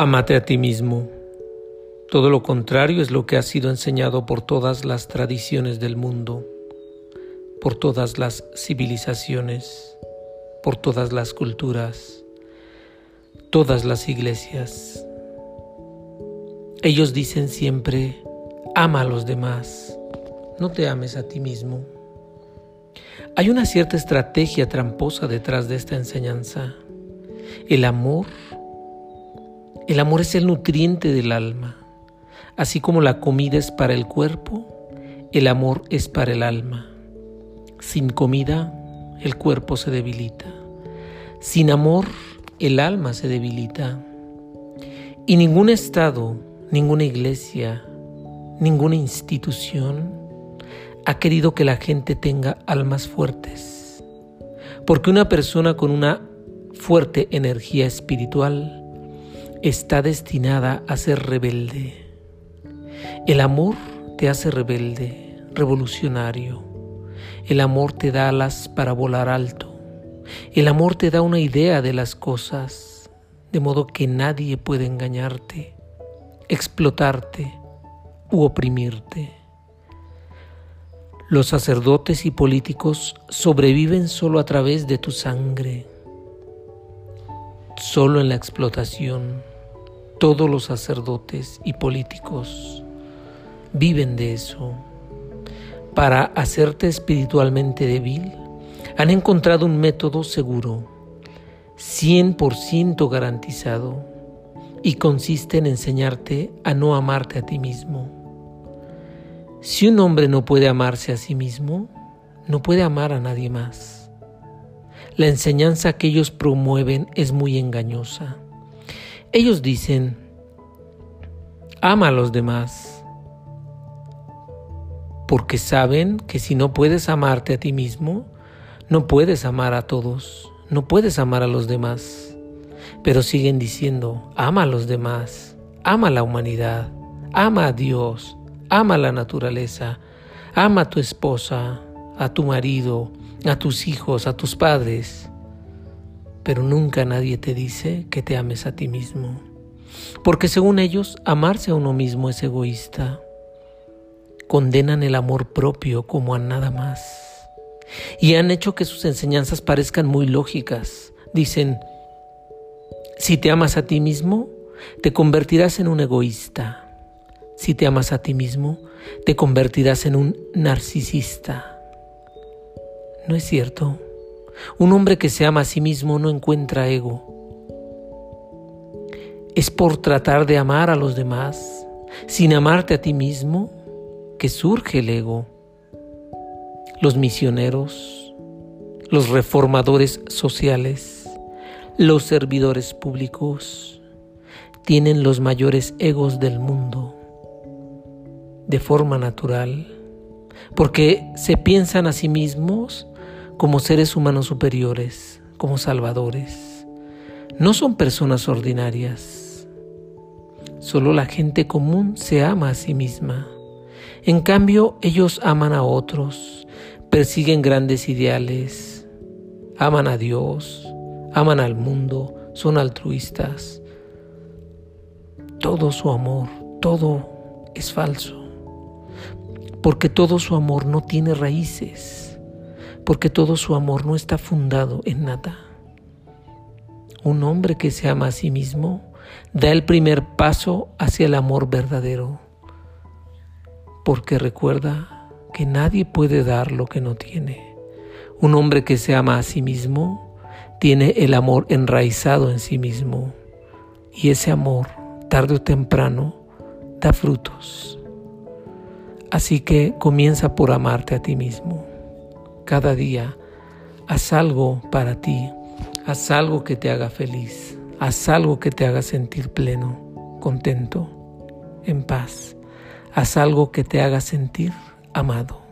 Amate a ti mismo. Todo lo contrario es lo que ha sido enseñado por todas las tradiciones del mundo, por todas las civilizaciones, por todas las culturas, todas las iglesias. Ellos dicen siempre, ama a los demás, no te ames a ti mismo. Hay una cierta estrategia tramposa detrás de esta enseñanza. El amor el amor es el nutriente del alma. Así como la comida es para el cuerpo, el amor es para el alma. Sin comida, el cuerpo se debilita. Sin amor, el alma se debilita. Y ningún Estado, ninguna iglesia, ninguna institución ha querido que la gente tenga almas fuertes. Porque una persona con una fuerte energía espiritual está destinada a ser rebelde. El amor te hace rebelde, revolucionario. El amor te da alas para volar alto. El amor te da una idea de las cosas, de modo que nadie puede engañarte, explotarte u oprimirte. Los sacerdotes y políticos sobreviven solo a través de tu sangre, solo en la explotación todos los sacerdotes y políticos viven de eso. Para hacerte espiritualmente débil, han encontrado un método seguro, 100% garantizado, y consiste en enseñarte a no amarte a ti mismo. Si un hombre no puede amarse a sí mismo, no puede amar a nadie más. La enseñanza que ellos promueven es muy engañosa. Ellos dicen, ama a los demás, porque saben que si no puedes amarte a ti mismo, no puedes amar a todos, no puedes amar a los demás. Pero siguen diciendo, ama a los demás, ama a la humanidad, ama a Dios, ama a la naturaleza, ama a tu esposa, a tu marido, a tus hijos, a tus padres pero nunca nadie te dice que te ames a ti mismo. Porque según ellos, amarse a uno mismo es egoísta. Condenan el amor propio como a nada más. Y han hecho que sus enseñanzas parezcan muy lógicas. Dicen, si te amas a ti mismo, te convertirás en un egoísta. Si te amas a ti mismo, te convertirás en un narcisista. ¿No es cierto? Un hombre que se ama a sí mismo no encuentra ego. Es por tratar de amar a los demás, sin amarte a ti mismo, que surge el ego. Los misioneros, los reformadores sociales, los servidores públicos, tienen los mayores egos del mundo, de forma natural, porque se piensan a sí mismos como seres humanos superiores, como salvadores. No son personas ordinarias. Solo la gente común se ama a sí misma. En cambio, ellos aman a otros, persiguen grandes ideales, aman a Dios, aman al mundo, son altruistas. Todo su amor, todo es falso, porque todo su amor no tiene raíces porque todo su amor no está fundado en nada. Un hombre que se ama a sí mismo da el primer paso hacia el amor verdadero, porque recuerda que nadie puede dar lo que no tiene. Un hombre que se ama a sí mismo tiene el amor enraizado en sí mismo y ese amor, tarde o temprano, da frutos. Así que comienza por amarte a ti mismo cada día, haz algo para ti, haz algo que te haga feliz, haz algo que te haga sentir pleno, contento, en paz, haz algo que te haga sentir amado.